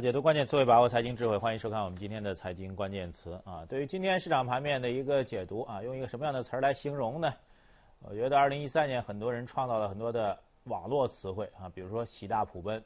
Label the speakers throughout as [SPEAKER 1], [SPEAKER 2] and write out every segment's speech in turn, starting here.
[SPEAKER 1] 解读关键词汇，把握财经智慧，欢迎收看我们今天的财经关键词啊。对于今天市场盘面的一个解读啊，用一个什么样的词儿来形容呢？我觉得二零一三年很多人创造了很多的网络词汇啊，比如说喜大普奔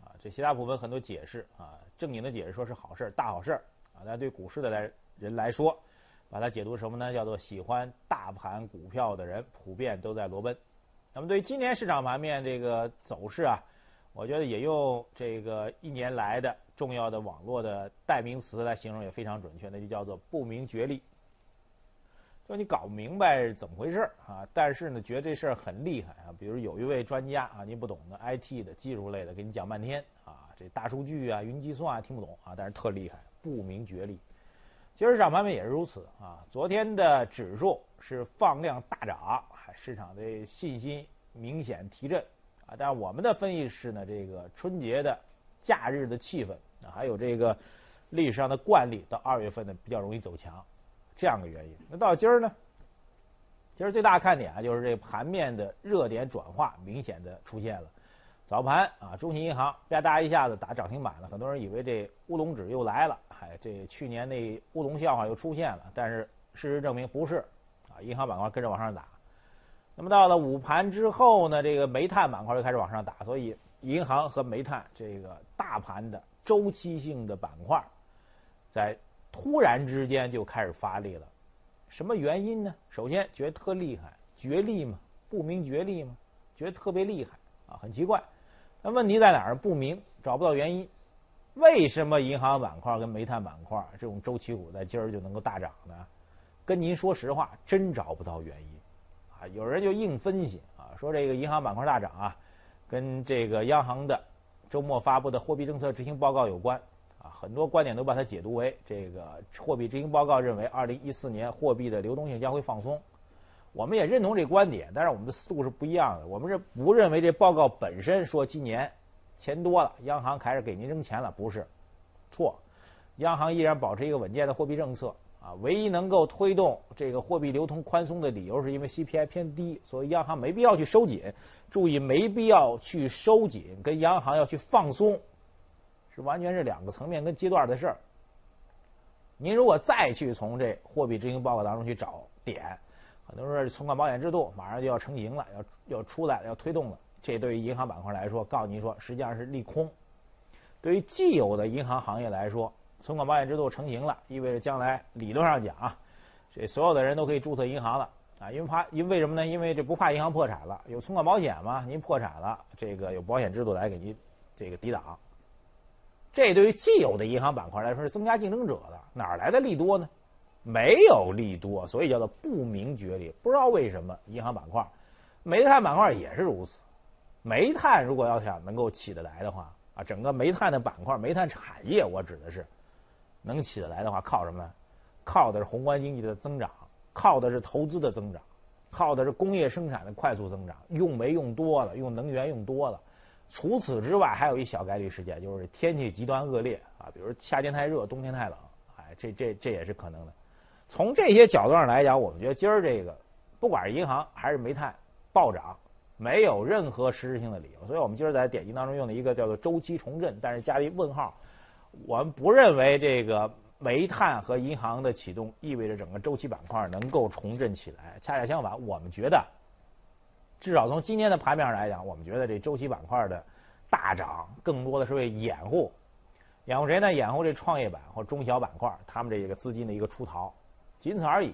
[SPEAKER 1] 啊，这喜大普奔很多解释啊，正经的解释说是好事儿，大好事儿啊。但对股市的来人来说，把它解读什么呢？叫做喜欢大盘股票的人普遍都在裸奔。那么对于今年市场盘面这个走势啊。我觉得也用这个一年来的重要的网络的代名词来形容也非常准确，那就叫做不明觉厉。就你搞不明白怎么回事啊，但是呢，觉得这事儿很厉害啊。比如有一位专家啊，你不懂的 IT 的技术类的，给你讲半天啊，这大数据啊、云计算啊听不懂啊，但是特厉害，不明觉厉。今儿市场盘面也是如此啊。昨天的指数是放量大涨，市场的信心明显提振。啊，但我们的分析是呢，这个春节的假日的气氛啊，还有这个历史上的惯例，到二月份呢比较容易走强，这样的原因。那到今儿呢，今儿最大看点啊，就是这盘面的热点转化明显的出现了。早盘啊，中信银行吧嗒一下子打涨停板了，很多人以为这乌龙指又来了，嗨，这去年那乌龙笑话又出现了。但是事实证明不是，啊，银行板块跟着往上打。那么到了午盘之后呢，这个煤炭板块就开始往上打，所以银行和煤炭这个大盘的周期性的板块，在突然之间就开始发力了。什么原因呢？首先觉得特厉害，绝力嘛，不明觉厉嘛，觉得特别厉害啊，很奇怪。那问题在哪儿？不明，找不到原因。为什么银行板块跟煤炭板块这种周期股在今儿就能够大涨呢？跟您说实话，真找不到原因。有人就硬分析啊，说这个银行板块大涨啊，跟这个央行的周末发布的货币政策执行报告有关啊。很多观点都把它解读为这个货币执行报告认为，二零一四年货币的流动性将会放松。我们也认同这观点，但是我们的思路是不一样的。我们是不认为这报告本身说今年钱多了，央行开始给您扔钱了，不是错。央行依然保持一个稳健的货币政策。啊，唯一能够推动这个货币流通宽松的理由，是因为 CPI 偏低，所以央行没必要去收紧。注意，没必要去收紧，跟央行要去放松，是完全是两个层面跟阶段的事儿。您如果再去从这货币执行报告当中去找点，很多人说存款保险制度马上就要成型了，要要出来了要推动了，这对于银行板块来说，告诉您说实际上是利空。对于既有的银行行业来说，存款保险制度成型了，意味着将来理论上讲啊，这所有的人都可以注册银行了啊，因为怕，因为什么呢？因为这不怕银行破产了，有存款保险嘛，您破产了，这个有保险制度来给您这个抵挡。这对于既有的银行板块来说是增加竞争者的，哪来的利多呢？没有利多，所以叫做不明觉厉。不知道为什么银行板块、煤炭板块也是如此。煤炭如果要想能够起得来的话啊，整个煤炭的板块、煤炭产业，我指的是。能起得来的话，靠什么呢？靠的是宏观经济的增长，靠的是投资的增长，靠的是工业生产的快速增长。用煤用多了，用能源用多了。除此之外，还有一小概率事件，就是天气极端恶劣啊，比如夏天太热，冬天太冷，哎，这这这也是可能的。从这些角度上来讲，我们觉得今儿这个，不管是银行还是煤炭暴涨，没有任何实质性的理由。所以我们今儿在点击当中用的一个叫做周期重振，但是加一问号。我们不认为这个煤炭和银行的启动意味着整个周期板块能够重振起来。恰恰相反，我们觉得，至少从今天的盘面上来讲，我们觉得这周期板块的大涨更多的是为掩护，掩护谁呢？掩护这创业板或中小板块他们这个资金的一个出逃，仅此而已，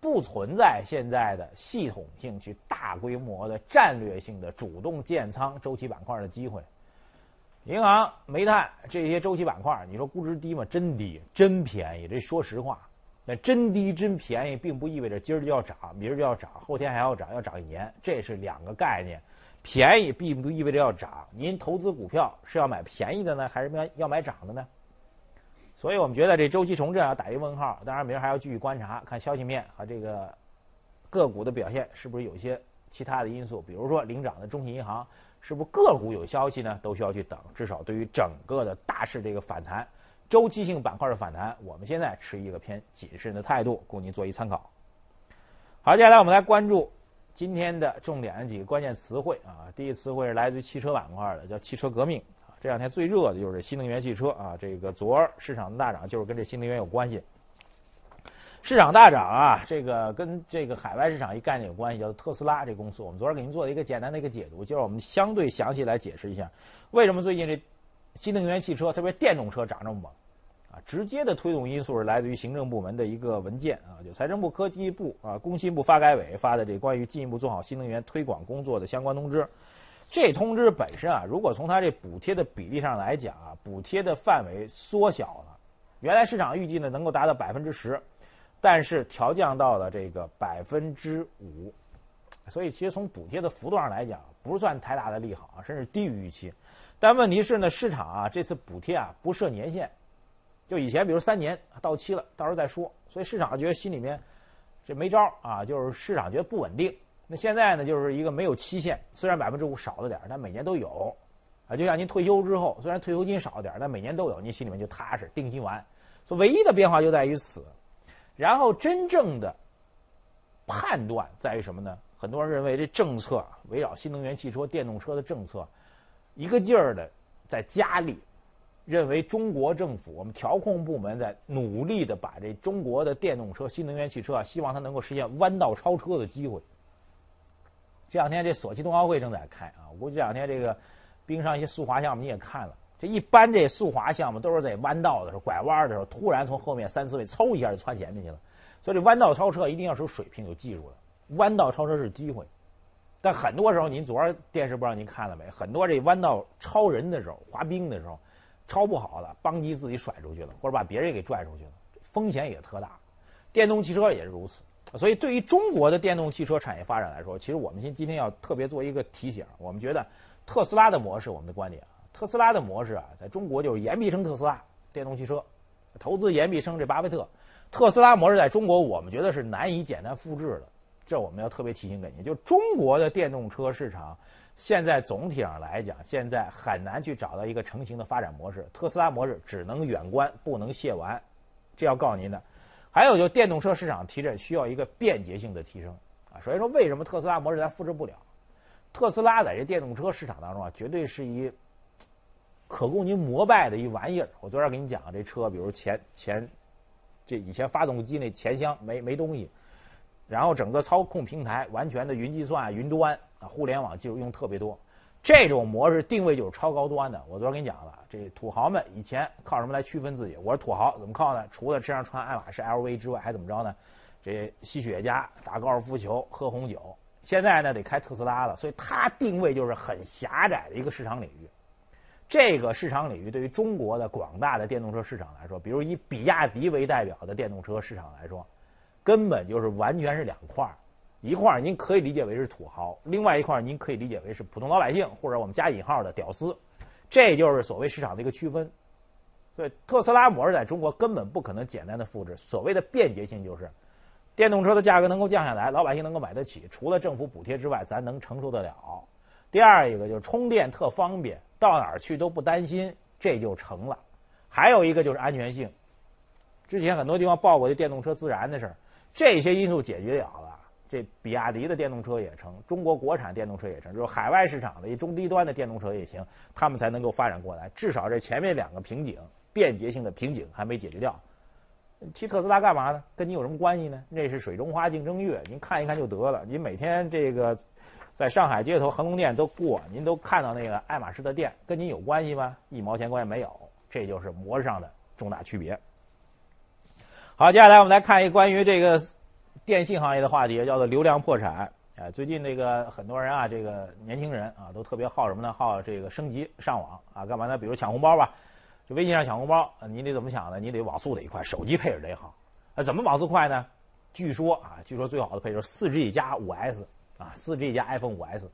[SPEAKER 1] 不存在现在的系统性去大规模的战略性的主动建仓周期板块的机会。银行、煤炭这些周期板块，你说估值低吗？真低，真便宜。这说实话，那真低真便宜，并不意味着今儿就要涨，明儿就要涨，后天还要涨，要涨一年，这是两个概念。便宜并不意味着要涨。您投资股票是要买便宜的呢，还是要要买涨的呢？所以我们觉得这周期重振要打一问号。当然，明儿还要继续观察，看消息面和这个个股的表现是不是有些其他的因素，比如说领涨的中信银行。是不是个股有消息呢？都需要去等。至少对于整个的大势这个反弹，周期性板块的反弹，我们现在持一个偏谨慎的态度，供您做一参考。好，接下来我们来关注今天的重点的几个关键词汇啊。第一词汇是来自于汽车板块的，叫汽车革命啊。这两天最热的就是新能源汽车啊，这个昨儿市场的大涨就是跟这新能源有关系。市场大涨啊，这个跟这个海外市场一概念有关系，叫特斯拉这公司。我们昨儿给您做了一个简单的一个解读，就是我们相对详细来解释一下，为什么最近这新能源汽车，特别电动车涨这么猛啊？直接的推动因素是来自于行政部门的一个文件啊，就财政部、科技部啊、工信部、发改委发的这关于进一步做好新能源推广工作的相关通知。这通知本身啊，如果从它这补贴的比例上来讲啊，补贴的范围缩小了，原来市场预计呢能够达到百分之十。但是调降到了这个百分之五，所以其实从补贴的幅度上来讲，不算太大的利好啊，甚至低于预期。但问题是呢，市场啊这次补贴啊不设年限，就以前比如三年到期了，到时候再说。所以市场觉得心里面这没招啊，就是市场觉得不稳定。那现在呢就是一个没有期限，虽然百分之五少了点，但每年都有啊。就像您退休之后，虽然退休金少点，但每年都有，您心里面就踏实，定心丸。所以唯一的变化就在于此。然后真正的判断在于什么呢？很多人认为这政策围绕新能源汽车、电动车的政策，一个劲儿的在加力，认为中国政府我们调控部门在努力的把这中国的电动车、新能源汽车啊，希望它能够实现弯道超车的机会。这两天这索契冬奥会正在开啊，我估计这两天这个冰上一些速滑项目你也看了。这一般这速滑项目都是在弯道的时候、拐弯的时候，突然从后面三四位嗖一下就窜前面去了。所以这弯道超车一定要是有水平、有技术的。弯道超车是机会，但很多时候您昨儿电视不知道您看了没？很多这弯道超人的时候、滑冰的时候，超不好了，邦机自己甩出去了，或者把别人给拽出去了，风险也特大。电动汽车也是如此。所以对于中国的电动汽车产业发展来说，其实我们今今天要特别做一个提醒。我们觉得特斯拉的模式，我们的观点。特斯拉的模式啊，在中国就是言必称特斯拉电动汽车，投资言必称这巴菲特。特斯拉模式在中国，我们觉得是难以简单复制的，这我们要特别提醒给您。就中国的电动车市场，现在总体上来讲，现在很难去找到一个成型的发展模式。特斯拉模式只能远观，不能亵玩，这要告诉您的。还有就电动车市场提振需要一个便捷性的提升啊。首先说，为什么特斯拉模式咱复制不了？特斯拉在这电动车市场当中啊，绝对是一。可供您膜拜的一玩意儿，我昨天给你讲这车，比如前前，这以前发动机那前箱没没东西，然后整个操控平台完全的云计算、云端啊，互联网技术用特别多，这种模式定位就是超高端的。我昨天跟你讲了，这土豪们以前靠什么来区分自己？我是土豪，怎么靠呢？除了身上穿爱马仕、LV 之外，还怎么着呢？这吸雪茄、打高尔夫球、喝红酒，现在呢得开特斯拉了，所以它定位就是很狭窄的一个市场领域。这个市场领域对于中国的广大的电动车市场来说，比如以比亚迪为代表的电动车市场来说，根本就是完全是两块儿。一块儿您可以理解为是土豪，另外一块儿您可以理解为是普通老百姓或者我们加引号的屌丝。这就是所谓市场的一个区分。所以特斯拉模式在中国根本不可能简单的复制。所谓的便捷性就是，电动车的价格能够降下来，老百姓能够买得起，除了政府补贴之外，咱能承受得了。第二一个就是充电特方便。到哪儿去都不担心，这就成了。还有一个就是安全性。之前很多地方报过这电动车自燃的事儿，这些因素解决了了，这比亚迪的电动车也成，中国国产电动车也成，就是海外市场的一中低端的电动车也行，他们才能够发展过来。至少这前面两个瓶颈，便捷性的瓶颈还没解决掉。提特斯拉干嘛呢？跟你有什么关系呢？那是水中花竞争月，您看一看就得了。您每天这个。在上海街头恒隆店都过，您都看到那个爱马仕的店，跟您有关系吗？一毛钱关系没有，这就是模式上的重大区别。好，接下来我们来看一关于这个电信行业的话题，叫做流量破产。哎，最近这个很多人啊，这个年轻人啊，都特别好什么呢？好这个升级上网啊，干嘛呢？比如抢红包吧，就微信上抢红包，你得怎么抢呢？你得网速得快，手机配置得好。那怎么网速快呢？据说啊，据说最好的配置四 G 加五 S。啊，四 G 加 iPhone 五 S，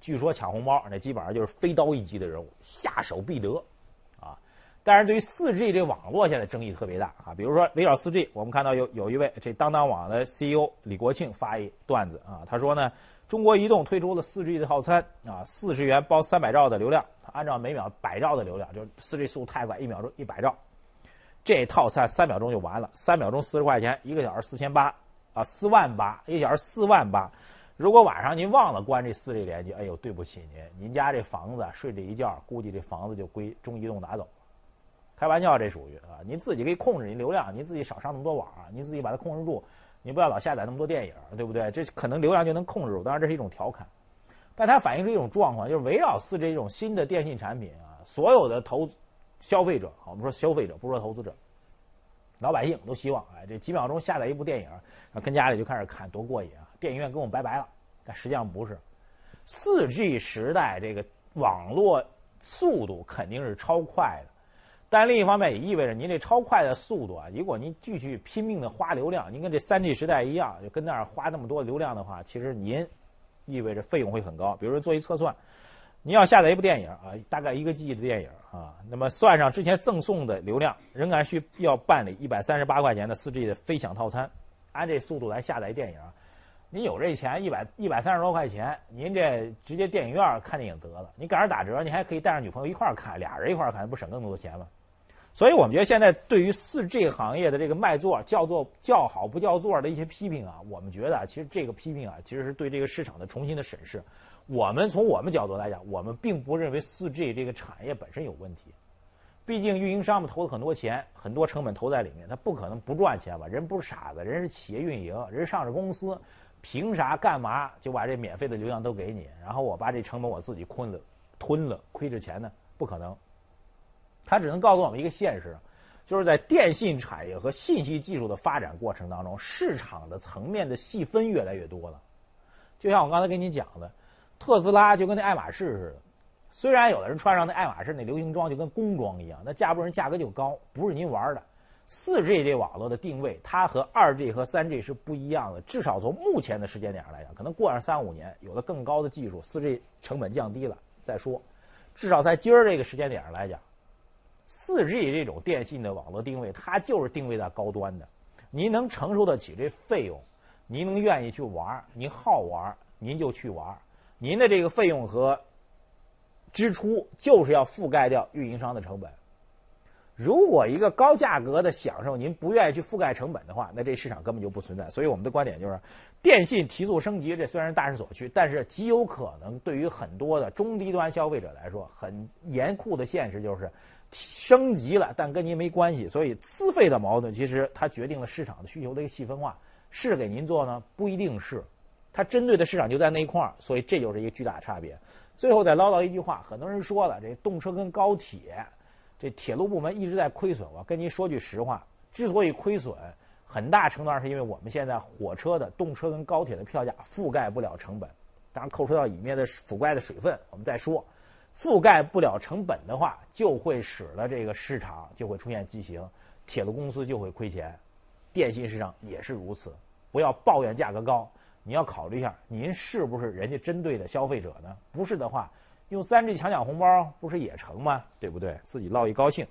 [SPEAKER 1] 据说抢红包那基本上就是飞刀一级的人物，下手必得，啊！但是对于四 G 这网络现在争议特别大啊。比如说围绕四 G，我们看到有有一位这当当网的 CEO 李国庆发一段子啊，他说呢，中国移动推出了四 G 的套餐啊，四十元包三百兆的流量，按照每秒百兆的流量，就是四 G 速度太快，一秒钟一百兆，这套餐三秒钟就完了，三秒钟四十块钱，一个小时四千八啊，四万八，一个小时四万八。如果晚上您忘了关这四 G 连接，哎呦，对不起您，您家这房子睡这一觉，估计这房子就归中移动拿走了。开玩笑，这属于啊，您自己可以控制您流量，您自己少上那么多网，您自己把它控制住，您不要老下载那么多电影，对不对？这可能流量就能控制住。当然，这是一种调侃，但它反映出一种状况，就是围绕四 G 这种新的电信产品啊，所有的投消费者，我们说消费者，不说投资者，老百姓都希望，哎，这几秒钟下载一部电影，跟家里就开始看，多过瘾啊！电影院跟我们拜拜了。但实际上不是，四 G 时代这个网络速度肯定是超快的。但另一方面也意味着，您这超快的速度啊，如果您继续拼命的花流量，您跟这三 G 时代一样，就跟那儿花那么多流量的话，其实您意味着费用会很高。比如说做一测算，您要下载一部电影啊，大概一个 G 的电影啊，那么算上之前赠送的流量，仍然需要办理一百三十八块钱的四 G 的飞享套餐，按这速度来下载电影，您有这钱一百一百三十多块钱，您这直接电影院看电影得了。你赶上打折，你还可以带上女朋友一块看，俩人一块看，不省更多的钱吗？所以我们觉得现在对于四 G 行业的这个卖座叫做叫好不叫座的一些批评啊，我们觉得其实这个批评啊，其实是对这个市场的重新的审视。我们从我们角度来讲，我们并不认为四 G 这个产业本身有问题。毕竟运营商们投了很多钱，很多成本投在里面，他不可能不赚钱吧？人不是傻子，人是企业运营，人上市公司，凭啥干嘛就把这免费的流量都给你，然后我把这成本我自己吞了，吞了亏着钱呢？不可能。他只能告诉我们一个现实，就是在电信产业和信息技术的发展过程当中，市场的层面的细分越来越多了。就像我刚才跟你讲的，特斯拉就跟那爱马仕似的，虽然有的人穿上那爱马仕那流行装就跟工装一样，那架不住人价格就高，不是您玩的。四 G 这网络的定位，它和二 G 和三 G 是不一样的，至少从目前的时间点上来讲，可能过上三五年，有了更高的技术，四 G 成本降低了再说。至少在今儿这个时间点上来讲。四 G 这种电信的网络定位，它就是定位在高端的。您能承受得起这费用，您能愿意去玩您好玩您就去玩您的这个费用和支出就是要覆盖掉运营商的成本。如果一个高价格的享受您不愿意去覆盖成本的话，那这市场根本就不存在。所以我们的观点就是，电信提速升级，这虽然是大势所趋，但是极有可能对于很多的中低端消费者来说，很严酷的现实就是。升级了，但跟您没关系。所以资费的矛盾，其实它决定了市场的需求的一个细分化。是给您做呢？不一定是，它针对的市场就在那一块儿。所以这就是一个巨大差别。最后再唠叨一句话，很多人说了，这动车跟高铁，这铁路部门一直在亏损。我跟您说句实话，之所以亏损，很大程度上是因为我们现在火车的动车跟高铁的票价覆盖不了成本。当然，扣除掉里面的腐败的水分，我们再说。覆盖不了成本的话，就会使得这个市场就会出现畸形，铁路公司就会亏钱，电信市场也是如此。不要抱怨价格高，你要考虑一下，您是不是人家针对的消费者呢？不是的话，用三 G 抢抢红包不是也成吗？对不对？自己捞一高兴。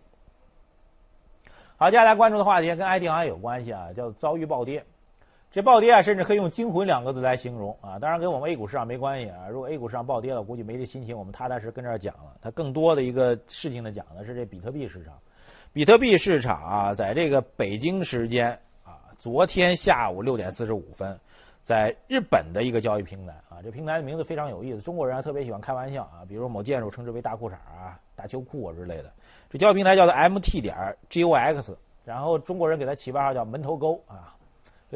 [SPEAKER 1] 好，接下来关注的话题跟 IT 行业有关系啊，叫遭遇暴跌。这暴跌啊，甚至可以用惊魂两个字来形容啊！当然跟我们 A 股市场没关系啊。如果 A 股市场暴跌了，估计没这心情，我们踏踏实跟这儿讲了。它更多的一个事情呢，讲的是这比特币市场。比特币市场啊，在这个北京时间啊，昨天下午六点四十五分，在日本的一个交易平台啊，这平台的名字非常有意思，中国人特别喜欢开玩笑啊，比如某建筑称之为大裤衩啊、大秋裤啊之类的。这交易平台叫做 MT 点 GOX，然后中国人给它起外号叫门头沟啊。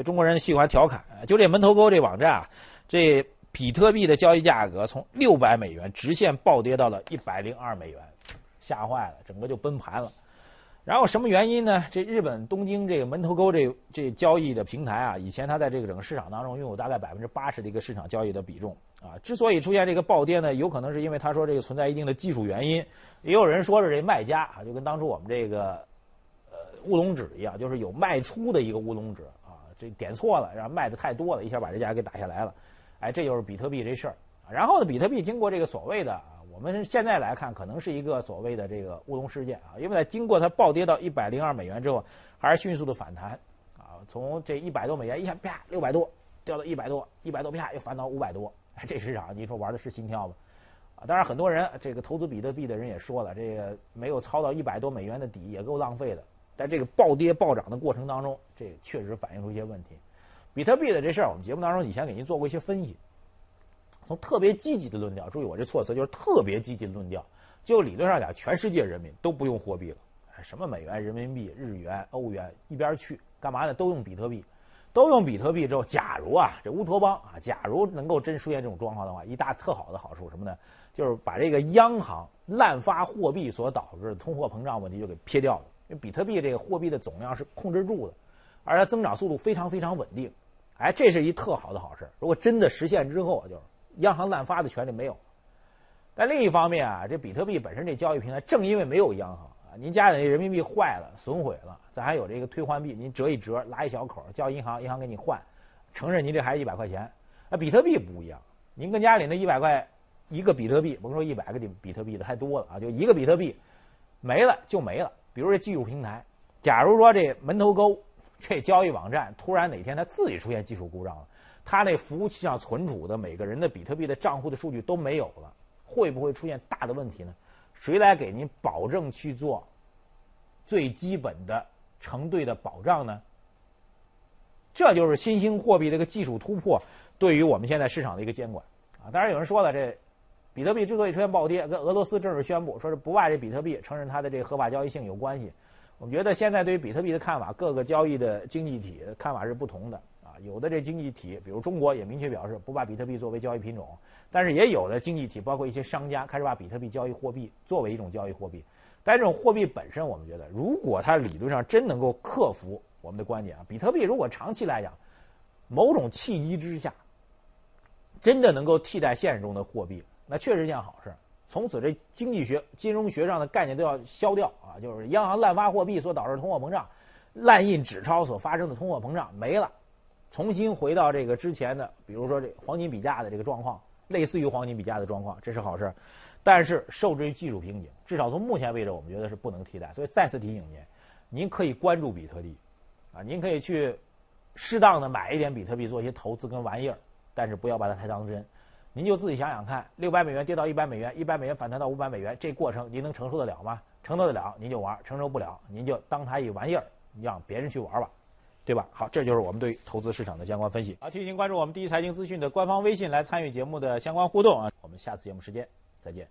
[SPEAKER 1] 中国人喜欢调侃，就这门头沟这网站啊，这比特币的交易价格从六百美元直线暴跌到了一百零二美元，吓坏了，整个就崩盘了。然后什么原因呢？这日本东京这个门头沟这这交易的平台啊，以前它在这个整个市场当中拥有大概百分之八十的一个市场交易的比重啊。之所以出现这个暴跌呢，有可能是因为他说这个存在一定的技术原因，也有人说是这卖家啊，就跟当初我们这个呃乌龙指一样，就是有卖出的一个乌龙指啊。这点错了，然后卖的太多了，一下把这价给打下来了，哎，这就是比特币这事儿。然后呢，比特币经过这个所谓的啊，我们现在来看，可能是一个所谓的这个乌龙事件啊，因为在经过它暴跌到一百零二美元之后，还是迅速的反弹啊，从这一百多美元一下啪六百多掉到一百多，一百多啪又翻到五百多，这市场你说玩的是心跳吗？啊，当然很多人这个投资比特币的人也说了，这个没有操到一百多美元的底也够浪费的。在这个暴跌暴涨的过程当中，这确实反映出一些问题。比特币的这事儿，我们节目当中以前给您做过一些分析。从特别积极的论调，注意我这措辞就是特别积极的论调，就理论上讲，全世界人民都不用货币了，什么美元、人民币、日元、欧元一边去，干嘛呢？都用比特币，都用比特币之后，假如啊，这乌托邦啊，假如能够真出现这种状况的话，一大特好的好处什么呢？就是把这个央行滥发货币所导致的通货膨胀问题就给撇掉了，因为比特币这个货币的总量是控制住的，而它增长速度非常非常稳定，哎，这是一特好的好事。如果真的实现之后，就。央行滥发的权利没有，但另一方面啊，这比特币本身这交易平台，正因为没有央行啊，您家里那人民币坏了、损毁了，咱还有这个退换币，您折一折，拉一小口，叫银行，银行给你换，承认您这还是一百块钱。那比特币不一样，您跟家里那一百块一个比特币，甭说一百个比比特币的太多了啊，就一个比特币没了就没了。比如这技术平台，假如说这门头沟这交易网站突然哪天它自己出现技术故障了。它那服务器上存储的每个人的比特币的账户的数据都没有了，会不会出现大的问题呢？谁来给您保证去做最基本的承兑的保障呢？这就是新兴货币这个技术突破对于我们现在市场的一个监管啊。当然有人说了，这比特币之所以出现暴跌，跟俄罗斯正式宣布说是不卖这比特币承认它的这个合法交易性有关系。我们觉得现在对于比特币的看法，各个交易的经济体看法是不同的。有的这经济体，比如中国也明确表示不把比特币作为交易品种，但是也有的经济体，包括一些商家开始把比特币交易货币作为一种交易货币。但这种货币本身，我们觉得，如果它理论上真能够克服我们的观点啊，比特币如果长期来讲，某种契机之下，真的能够替代现实中的货币，那确实是件好事。从此这经济学、金融学上的概念都要消掉啊，就是央行滥发货币所导致通货膨胀，滥印纸钞所发生的通货膨胀没了。重新回到这个之前的，比如说这黄金比价的这个状况，类似于黄金比价的状况，这是好事。但是受制于技术瓶颈，至少从目前为止，我们觉得是不能替代。所以再次提醒您，您可以关注比特币，啊，您可以去适当的买一点比特币做一些投资跟玩意儿，但是不要把它太当真。您就自己想想看，六百美元跌到一百美元，一百美元反弹到五百美元，这过程您能承受得了吗？承受得了您就玩，承受不了您就当它一玩意儿，让别人去玩吧。对吧？好，这就是我们对投资市场的相关分析。好，提醒关注我们第一财经资讯的官方微信，来参与节目的相关互动啊。我们下次节目时间再见。